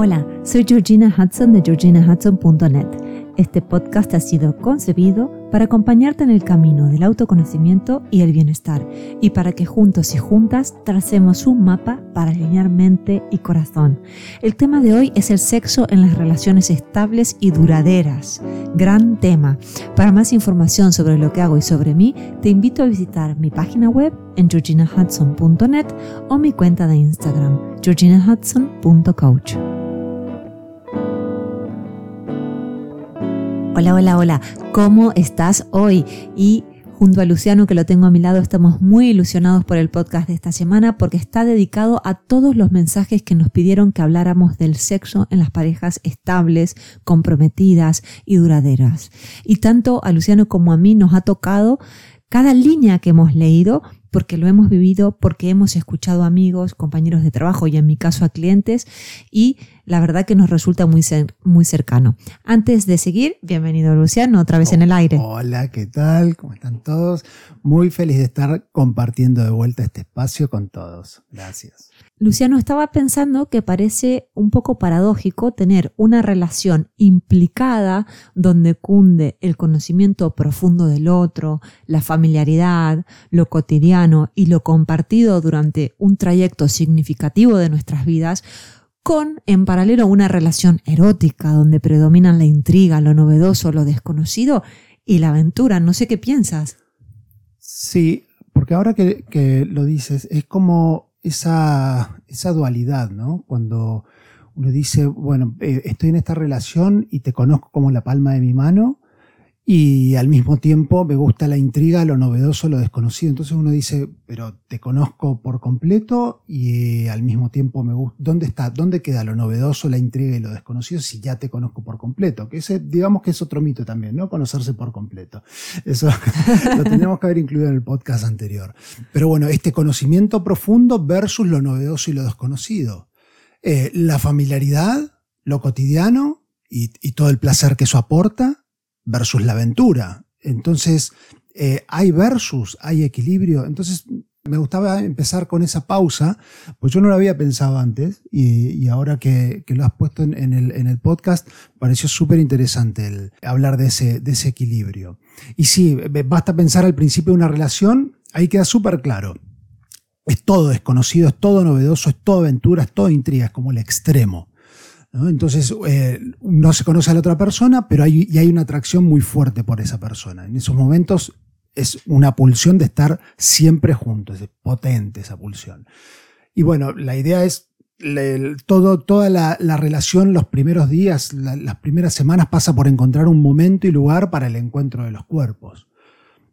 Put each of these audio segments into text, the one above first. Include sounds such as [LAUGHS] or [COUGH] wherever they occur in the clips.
Hola, soy Georgina Hudson de georginahudson.net. Este podcast ha sido concebido para acompañarte en el camino del autoconocimiento y el bienestar y para que juntos y juntas tracemos un mapa para alinear mente y corazón. El tema de hoy es el sexo en las relaciones estables y duraderas. Gran tema. Para más información sobre lo que hago y sobre mí, te invito a visitar mi página web en georginahudson.net o mi cuenta de Instagram, georginahudson.coach. Hola, hola, hola. ¿Cómo estás hoy? Y junto a Luciano, que lo tengo a mi lado, estamos muy ilusionados por el podcast de esta semana porque está dedicado a todos los mensajes que nos pidieron que habláramos del sexo en las parejas estables, comprometidas y duraderas. Y tanto a Luciano como a mí nos ha tocado cada línea que hemos leído porque lo hemos vivido, porque hemos escuchado amigos, compañeros de trabajo y en mi caso a clientes y la verdad que nos resulta muy, muy cercano. Antes de seguir, bienvenido Luciano, otra vez en el aire. Hola, ¿qué tal? ¿Cómo están todos? Muy feliz de estar compartiendo de vuelta este espacio con todos. Gracias. Luciano, estaba pensando que parece un poco paradójico tener una relación implicada donde cunde el conocimiento profundo del otro, la familiaridad, lo cotidiano y lo compartido durante un trayecto significativo de nuestras vidas, con en paralelo una relación erótica donde predominan la intriga, lo novedoso, lo desconocido y la aventura. No sé qué piensas. Sí, porque ahora que, lo dices, es como esa, esa dualidad, ¿no? Cuando uno dice, bueno, eh, estoy en esta relación y te conozco como la palma de mi mano, y al mismo tiempo me gusta la intriga, lo novedoso, lo desconocido. Entonces uno dice, pero te conozco por completo y al mismo tiempo me gusta, ¿dónde está? ¿Dónde queda lo novedoso, la intriga y lo desconocido si ya te conozco por completo? Que ese, digamos que es otro mito también, ¿no? Conocerse por completo. Eso [LAUGHS] lo teníamos que haber incluido en el podcast anterior. Pero bueno, este conocimiento profundo versus lo novedoso y lo desconocido. Eh, la familiaridad, lo cotidiano y todo el placer que eso aporta versus la aventura. Entonces, eh, hay versus, hay equilibrio. Entonces, me gustaba empezar con esa pausa, pues yo no lo había pensado antes y, ahora que, lo has puesto en, el, en el, podcast, pareció súper interesante el hablar de ese, de ese equilibrio. Y sí, basta pensar al principio de una relación, ahí queda súper claro. Es todo desconocido, es todo novedoso, es todo aventura, es todo intriga, es como el extremo. Entonces, eh, no se conoce a la otra persona, pero hay, hay una atracción muy fuerte por esa persona. En esos momentos es una pulsión de estar siempre juntos, es potente esa pulsión. Y bueno, la idea es toda la, relación, los primeros días, las primeras semanas pasa por encontrar un momento y lugar para el encuentro de los cuerpos.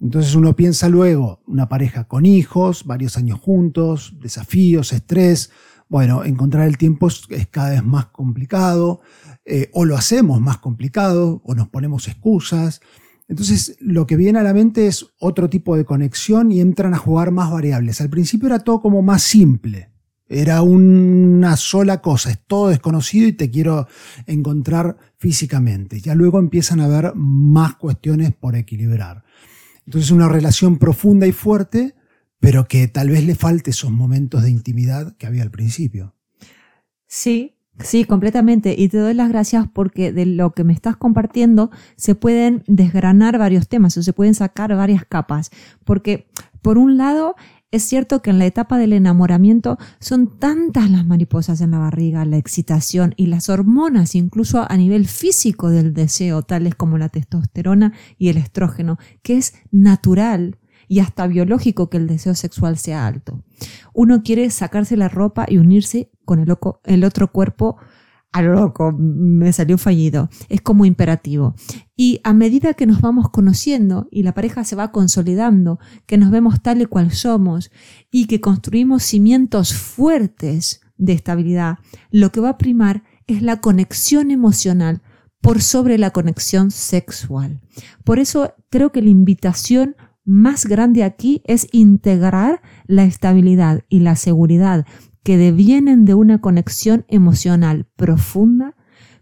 Entonces uno piensa luego, una pareja con hijos, varios años juntos, desafíos, estrés, bueno, encontrar el tiempo es, cada vez más complicado, eh, o lo hacemos más complicado, o nos ponemos excusas. Entonces, lo que viene a la mente es otro tipo de conexión y entran a jugar más variables. Al principio era todo como más simple. Era una sola cosa, es todo desconocido y te quiero encontrar físicamente. Ya luego empiezan a haber más cuestiones por equilibrar. Entonces, una relación profunda y fuerte pero que tal vez le falte esos momentos de intimidad que había al principio. Sí, Sí, completamente. Y te doy las gracias porque de lo que me estás compartiendo se pueden desgranar varios temas o se pueden sacar varias capas. Porque, por un lado, es cierto que en la etapa del enamoramiento son tantas las mariposas en la barriga, la excitación y las hormonas, incluso a nivel físico del deseo, tales como la testosterona y el estrógeno, que es natural y hasta biológico que el deseo sexual sea alto. Uno quiere sacarse la ropa y unirse con el, otro cuerpo a lo loco, me salió fallido. Es como imperativo. Y a medida que nos vamos conociendo y la pareja se va consolidando, que nos vemos tal y cual somos y que construimos cimientos fuertes de estabilidad, lo que va a primar es la conexión emocional por sobre la conexión sexual. Por eso creo que la invitación más grande aquí es integrar la estabilidad y la seguridad que devienen de una conexión emocional profunda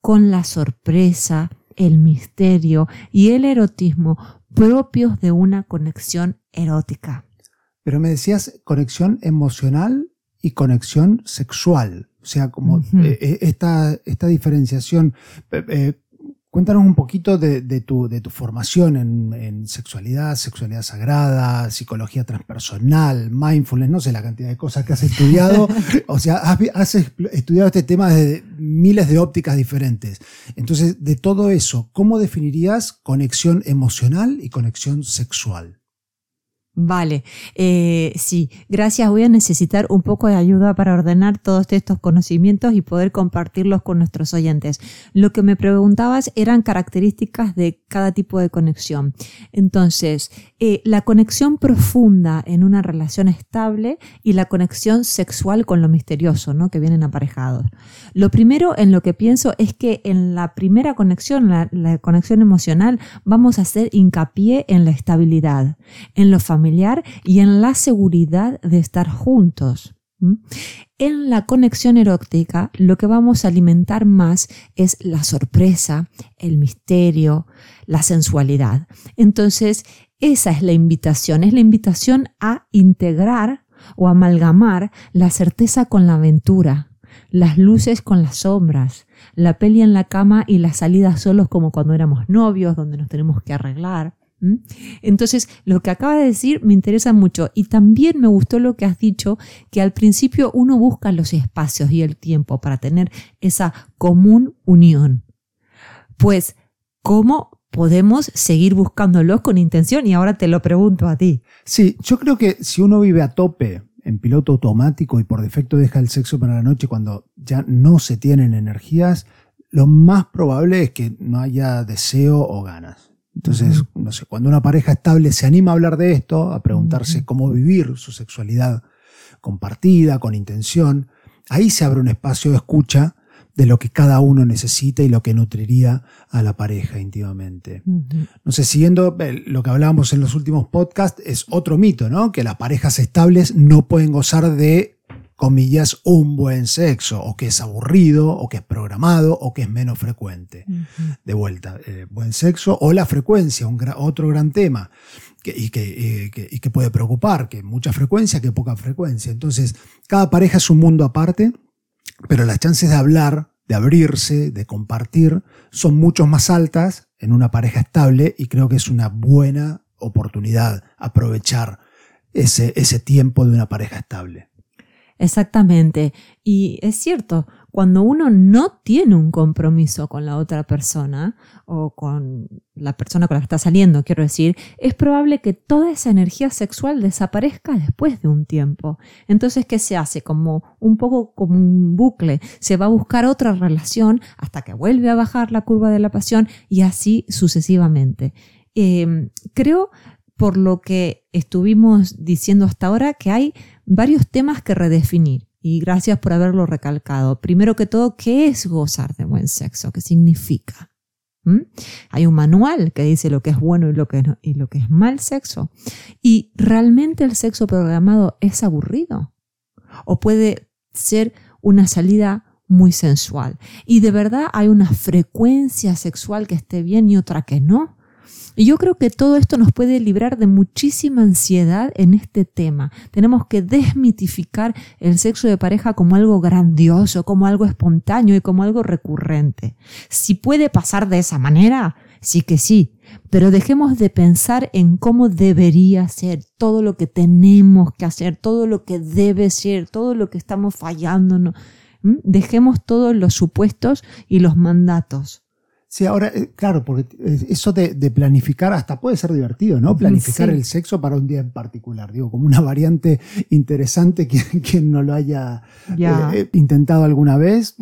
con la sorpresa, el misterio y el erotismo propios de una conexión erótica. Pero me decías conexión emocional y conexión sexual. O sea, como eh, esta, esta diferenciación. Cuéntanos un poquito de, tu, de tu, formación en, sexualidad, sexualidad sagrada, psicología transpersonal, mindfulness, no sé la cantidad de cosas que has estudiado. [LAUGHS] o sea, has, estudiado este tema desde miles de ópticas diferentes. Entonces, de todo eso, ¿cómo definirías conexión emocional y conexión sexual? Vale, eh, sí, gracias. Voy a necesitar un poco de ayuda para ordenar todos estos conocimientos y poder compartirlos con nuestros oyentes. Lo que me preguntabas eran características de cada tipo de conexión. Entonces, eh, la conexión profunda en una relación estable y la conexión sexual con lo misterioso, ¿no? Que vienen aparejados. Lo primero en lo que pienso es que en la primera conexión, la, la conexión emocional, vamos a hacer hincapié en la estabilidad, en lo familiar y en la seguridad de estar juntos. En la conexión erótica lo que vamos a alimentar más es la sorpresa, el misterio, la sensualidad. Entonces, esa es la invitación, es la invitación a integrar o amalgamar la certeza con la aventura, las luces con las sombras, la peli en la cama y la salida solos como cuando éramos novios, donde nos tenemos que arreglar, entonces, lo que acaba de decir me interesa mucho y también me gustó lo que has dicho, que al principio uno busca los espacios y el tiempo para tener esa común unión. Pues, ¿cómo podemos seguir buscándolos con intención? Y ahora te lo pregunto a ti. Sí, yo creo que si uno vive a tope en piloto automático y por defecto deja el sexo para la noche cuando ya no se tienen energías, lo más probable es que no haya deseo o ganas. Entonces, no sé, cuando una pareja estable se anima a hablar de esto, a preguntarse cómo vivir su sexualidad compartida, con intención, ahí se abre un espacio de escucha de lo que cada uno necesita y lo que nutriría a la pareja íntimamente. No sé, siguiendo eh, lo que hablábamos en los últimos podcasts, es otro mito, ¿no? Que las parejas estables no pueden gozar de comillas, un buen sexo, o que es aburrido, o que es programado, o que es menos frecuente. De vuelta, eh, buen sexo o la frecuencia, un otro gran tema, que, y, que, eh, y que puede preocupar, que mucha frecuencia, que poca frecuencia. Entonces, cada pareja es un mundo aparte, pero las chances de hablar, de abrirse, de compartir, son mucho más altas en una pareja estable y creo que es una buena oportunidad aprovechar ese, ese tiempo de una pareja estable. Exactamente. Y es cierto, cuando uno no tiene un compromiso con la otra persona o con la persona con la que está saliendo, quiero decir, es probable que toda esa energía sexual desaparezca después de un tiempo. Entonces, ¿qué se hace? Como un poco como un bucle. Se va a buscar otra relación hasta que vuelve a bajar la curva de la pasión y así sucesivamente. Em, creo por lo que estuvimos diciendo hasta ahora que hay varios temas que redefinir. Y gracias por haberlo recalcado. Primero que todo, ¿qué es gozar de buen sexo? ¿Qué significa? ¿Mm? Hay un manual que dice lo que es bueno y lo que, y lo que es mal sexo. ¿Y realmente el sexo programado es aburrido? ¿O puede ser una salida muy sensual? ¿Y de verdad hay una frecuencia sexual que esté bien y otra que no? Y yo creo que todo esto nos puede librar de muchísima ansiedad en este tema. Tenemos que desmitificar el sexo de pareja como algo grandioso, como algo espontáneo y como algo recurrente. Si puede pasar de esa manera, sí que sí, pero dejemos de pensar en cómo debería ser, todo lo que tenemos que hacer, todo lo que debe ser, todo lo que estamos fallando. Dejemos todos los supuestos y los mandatos. Sí, ahora, eh, claro, porque eso de, planificar hasta puede ser divertido, ¿no? Planificar el sexo para un día en particular, digo, como una variante interesante, quien, [LAUGHS] quien no lo haya eh, eh, intentado alguna vez,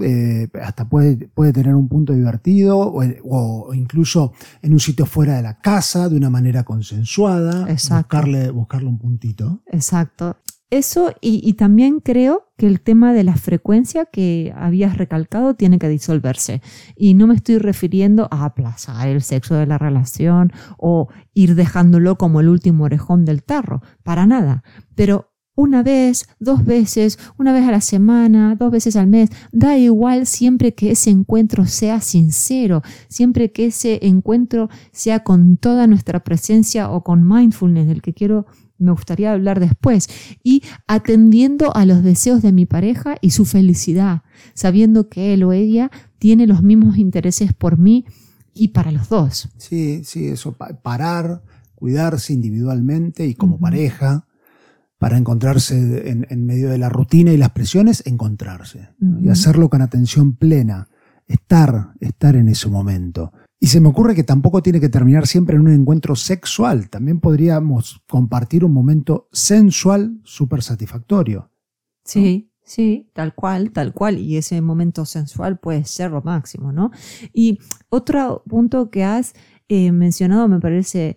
hasta puede, puede tener un punto divertido o, incluso en un sitio fuera de la casa, de una manera consensuada, buscarle, buscarle un puntito. Exacto. Eso y, también creo que el tema de la frecuencia que habías recalcado tiene que disolverse. Y no me estoy refiriendo a aplazar el sexo de la relación o ir dejándolo como el último orejón del tarro, para nada. Pero una vez, dos veces, una vez a la semana, dos veces al mes, da igual siempre que ese encuentro sea sincero, siempre que ese encuentro sea con toda nuestra presencia o con mindfulness, del que quiero me gustaría hablar después. Y atendiendo a los deseos de mi pareja y su felicidad, sabiendo que él o ella tiene los mismos intereses por mí y para los dos. Sí, sí, eso, parar, cuidarse individualmente y como pareja para encontrarse en, medio de la rutina y las presiones, encontrarse y hacerlo con atención plena, estar, estar en ese momento. Y se me ocurre que tampoco tiene que terminar siempre en un encuentro sexual, también podríamos compartir un momento sensual súper satisfactorio. Sí, sí, tal cual, tal cual, y ese momento sensual puede ser lo máximo, ¿no? Y otro punto que has eh, mencionado me parece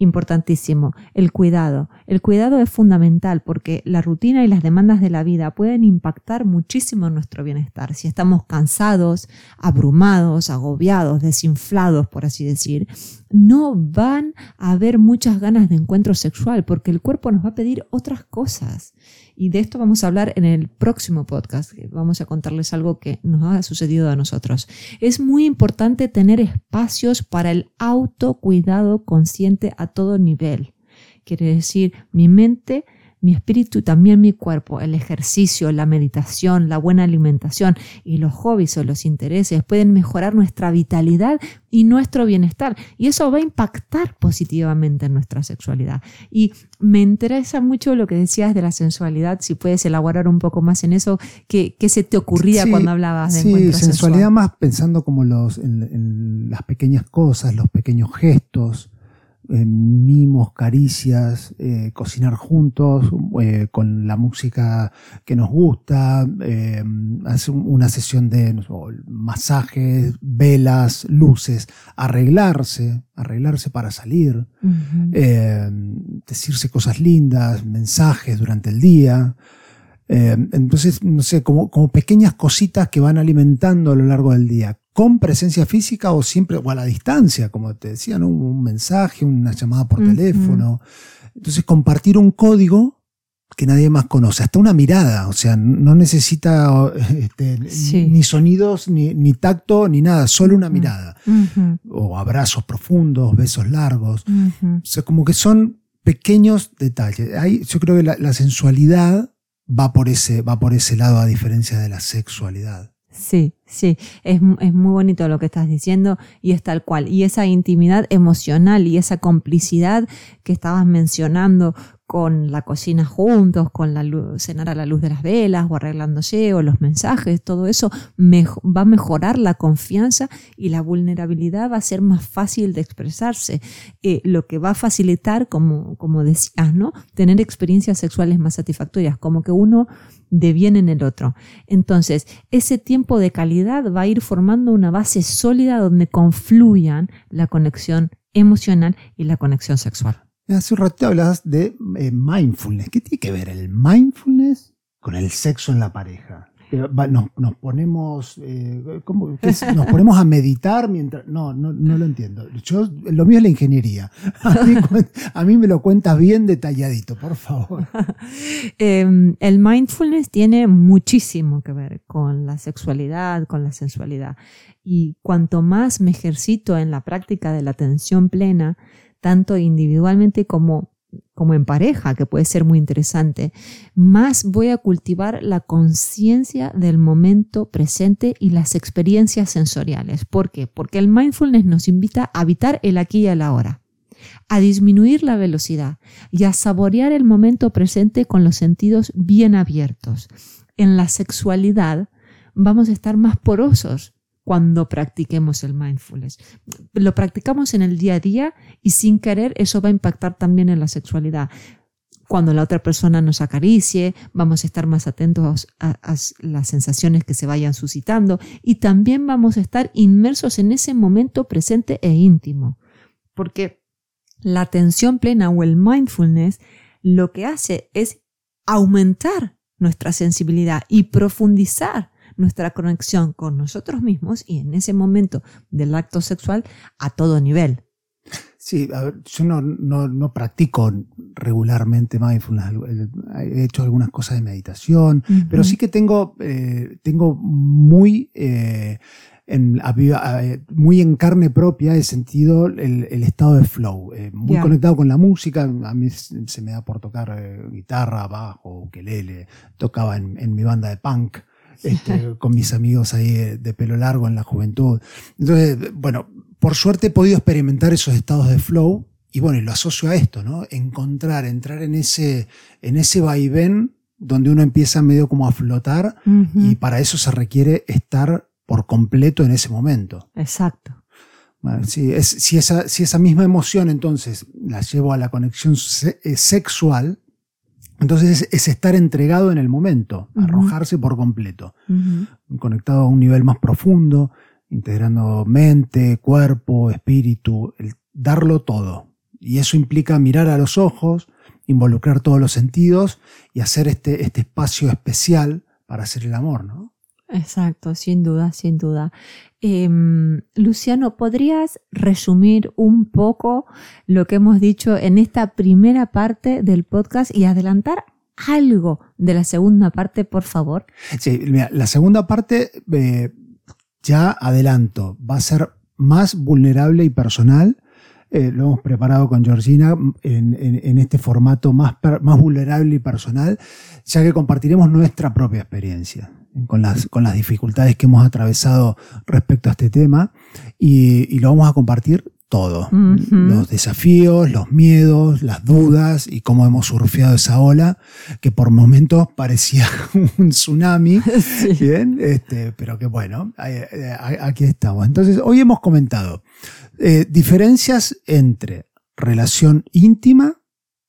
Importantísimo, el cuidado. El cuidado es fundamental porque la rutina y las demandas de la vida pueden impactar muchísimo en nuestro bienestar. Si estamos cansados, abrumados, agobiados, desinflados, por así decir, no van a haber muchas ganas de encuentro sexual porque el cuerpo nos va a pedir otras cosas. Y de esto vamos a hablar en el próximo podcast. Vamos a contarles algo que nos ha sucedido a nosotros. Es muy importante tener espacios para el autocuidado consciente a todo nivel. Quiere decir, mi mente mi espíritu y también mi cuerpo. El ejercicio, la meditación, la buena alimentación y los hobbies o los intereses pueden mejorar nuestra vitalidad y nuestro bienestar. Y eso va a impactar positivamente en nuestra sexualidad. Y me interesa mucho lo que decías de la sensualidad, si puedes elaborar un poco más en eso, ¿qué, se te ocurría cuando hablabas de Sí, sensualidad más pensando como los, en las pequeñas cosas, los pequeños gestos eh, mimos, caricias, eh, cocinar juntos eh, con la música que nos gusta, hacer una sesión de masajes, velas, luces, arreglarse, arreglarse para salir, decirse cosas lindas, mensajes durante el día. entonces, no sé, como, como pequeñas cositas que van alimentando a lo largo del día con presencia física o siempre, o a la distancia, como te decía, un mensaje, una llamada por teléfono. Entonces, compartir un código que nadie más conoce, hasta una mirada, o sea, no necesita [LAUGHS] este, ni sonidos, ni, tacto, ni nada, solo una mirada. O abrazos profundos, besos largos. O sea, como que son pequeños detalles. yo creo que la, sensualidad va por, ese, va por ese lado a diferencia de la sexualidad. Sí, sí, es, es, muy bonito lo que estás diciendo y es tal cual. Y esa intimidad emocional y esa complicidad que estabas mencionando con la cocina juntos, con la luz, cenar a la luz de las velas o arreglándose o los mensajes, todo eso va a mejorar la confianza y la vulnerabilidad va a ser más fácil de expresarse, eh, lo que va a facilitar, como, como decías, ¿no? Tener experiencias sexuales más satisfactorias, como que uno deviene en el otro. Entonces, ese tiempo de calidad va a ir formando una base sólida donde confluyan la conexión emocional y la conexión sexual. Hace un rato hablabas de eh, mindfulness. ¿Qué tiene que ver el mindfulness con el sexo en la pareja? Nos, ponemos eh, nos ponemos a meditar mientras no, no, no lo entiendo. Yo lo mío es la ingeniería. [LAUGHS] A mí, me lo cuentas bien detalladito por favor. [LAUGHS] Em, el mindfulness tiene muchísimo que ver con la sexualidad con la sensualidad. Y cuanto más me ejercito en la práctica de la atención plena tanto individualmente como, como en pareja, que puede ser muy interesante, más voy a cultivar la conciencia del momento presente y las experiencias sensoriales. ¿Por qué? Porque el mindfulness nos invita a habitar el aquí y el ahora a disminuir la velocidad y a saborear el momento presente con los sentidos bien abiertos. En la sexualidad vamos a estar más porosos cuando practiquemos el mindfulness. Lo practicamos en el día a día y sin querer eso va a impactar también en la sexualidad. Cuando la otra persona nos acaricie, vamos a estar más atentos a, las sensaciones que se vayan suscitando y también vamos a estar inmersos en ese momento presente e íntimo. Porque la atención plena o el mindfulness lo que hace es aumentar nuestra sensibilidad y profundizar nuestra conexión con nosotros mismos y en ese momento del acto sexual a todo nivel. Sí, a ver, yo no, no, practico regularmente mindfulness. He hecho algunas cosas de meditación, pero sí que tengo, eh, tengo muy eh, en, muy en carne propia he sentido el, estado de flow, eh, muy conectado con la música. A mí se me da por tocar guitarra, bajo, ukelele, tocaba en, mi banda de punk. Este, con mis amigos ahí de pelo largo en la juventud. Entonces, bueno, por suerte he podido experimentar esos estados de flow y bueno, y lo asocio a esto, ¿no? Encontrar, entrar en ese, en ese vaivén donde uno empieza medio como a flotar y para eso se requiere estar por completo en ese momento. Exacto. si, es, si, esa, si esa misma emoción entonces la llevo a la conexión eh, sexual, entonces es, estar entregado en el momento, arrojarse por completo, conectado a un nivel más profundo, integrando mente, cuerpo, espíritu, el darlo todo. Y eso implica mirar a los ojos, involucrar todos los sentidos y hacer este, este espacio especial para hacer el amor, ¿no? Exacto, sin duda, sin duda. Em, Luciano, ¿podrías resumir un poco lo que hemos dicho en esta primera parte del podcast y adelantar algo de la segunda parte, por favor? Sí, mira, la segunda parte, eh, ya adelanto, va a ser más vulnerable y personal eh, lo hemos preparado con Georgina en, este formato más, más vulnerable y personal, ya que compartiremos nuestra propia experiencia con las, con las dificultades que hemos atravesado respecto a este tema y, lo vamos a compartir todo. Los desafíos, los miedos, las dudas y cómo hemos surfeado esa ola que por momentos parecía [LAUGHS] un tsunami. [LAUGHS] Bien, este, pero que bueno, aquí estamos. Entonces, hoy hemos comentado eh, diferencias entre relación íntima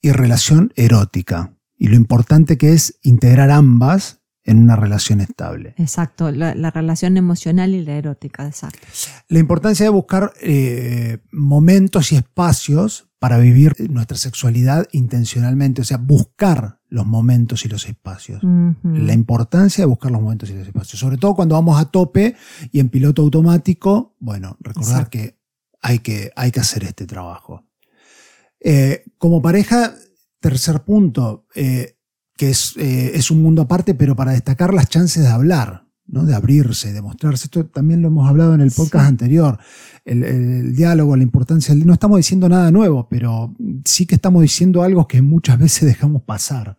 y relación erótica. Y lo importante que es integrar ambas en una relación estable. Exacto, la, relación emocional y la erótica, exacto. La importancia de buscar eh, momentos y espacios para vivir nuestra sexualidad intencionalmente, o sea, buscar los momentos y los espacios. La importancia de buscar los momentos y los espacios, sobre todo cuando vamos a tope y en piloto automático, bueno, recordar que hay que, hay que hacer este trabajo. Eh, como pareja, tercer punto, eh, que es, eh, es, un mundo aparte, pero para destacar las chances de hablar, ¿no? de abrirse, de mostrarse. Esto también lo hemos hablado en el podcast anterior. El, diálogo, la importancia. No estamos diciendo nada nuevo, pero sí que estamos diciendo algo que muchas veces dejamos pasar.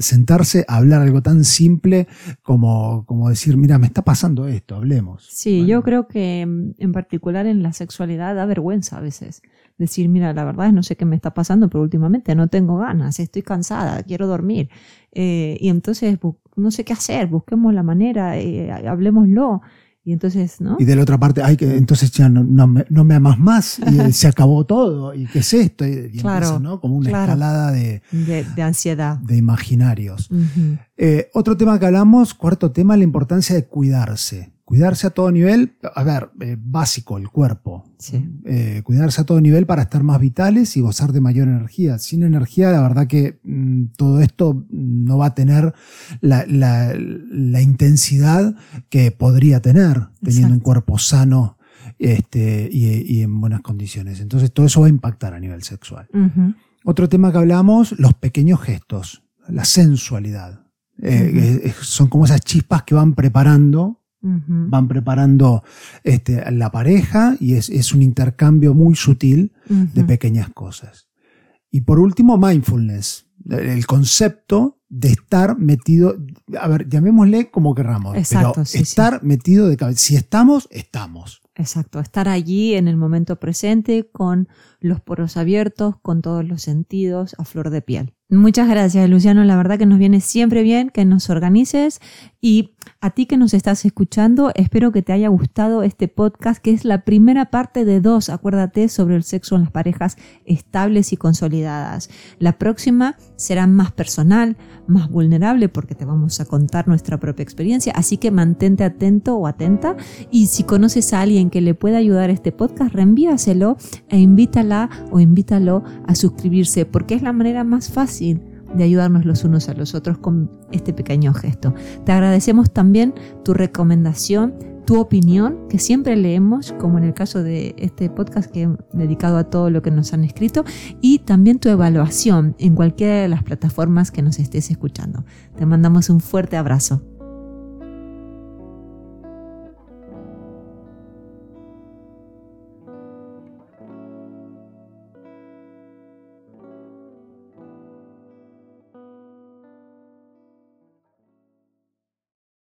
sentarse a hablar algo tan simple como, como decir, mira, me está pasando esto, hablemos. Sí, yo creo que mm, en particular en la sexualidad da vergüenza a veces decir, mira, la verdad es no sé qué me está pasando, pero últimamente no tengo ganas, estoy cansada, quiero dormir. Eh, y entonces no sé qué hacer, busquemos la manera, eh, hablemoslo. Y entonces, ¿no? Y de la otra parte, hay que, entonces ya no, no, me, no me, amas más, y eh, se acabó todo, y qué es esto, y, claro, ¿no? Como una escalada de, de, ansiedad. De imaginarios. otro tema que hablamos, cuarto tema, la importancia de cuidarse. Cuidarse a todo nivel, a ver, eh, básico, el cuerpo. Eh, cuidarse a todo nivel para estar más vitales y gozar de mayor energía. Sin energía, la verdad que mm, todo esto no va a tener la, intensidad que podría tener teniendo un cuerpo sano este, y, en buenas condiciones. Entonces, todo eso va a impactar a nivel sexual. Otro tema que hablamos, los pequeños gestos, la sensualidad. Eh, son como esas chispas que van preparando Van preparando este, la pareja y es, un intercambio muy sutil de pequeñas cosas. Y por último, mindfulness, el concepto de estar metido, a ver, llamémosle como querramos, pero estar metido de cabeza. Si estamos, estamos. Exacto, estar allí en el momento presente con los poros abiertos, con todos los sentidos a flor de piel. Muchas gracias, Luciano. La verdad que nos viene siempre bien que nos organices y a ti que nos estás escuchando, espero que te haya gustado este podcast, que es la primera parte de dos, acuérdate, sobre el sexo en las parejas estables y consolidadas. La próxima será más personal, más vulnerable, porque te vamos a contar nuestra propia experiencia, así que mantente atento o atenta y si conoces a alguien que le pueda ayudar a este podcast, reenvíaselo e invítala o invítalo a suscribirse, porque es la manera más fácil de ayudarnos los unos a los otros con este pequeño gesto. Te agradecemos también tu recomendación, tu opinión, que siempre leemos, como en el caso de este podcast que he dedicado a todo lo que nos han escrito, y también tu evaluación en cualquiera de las plataformas que nos estés escuchando. Te mandamos un fuerte abrazo.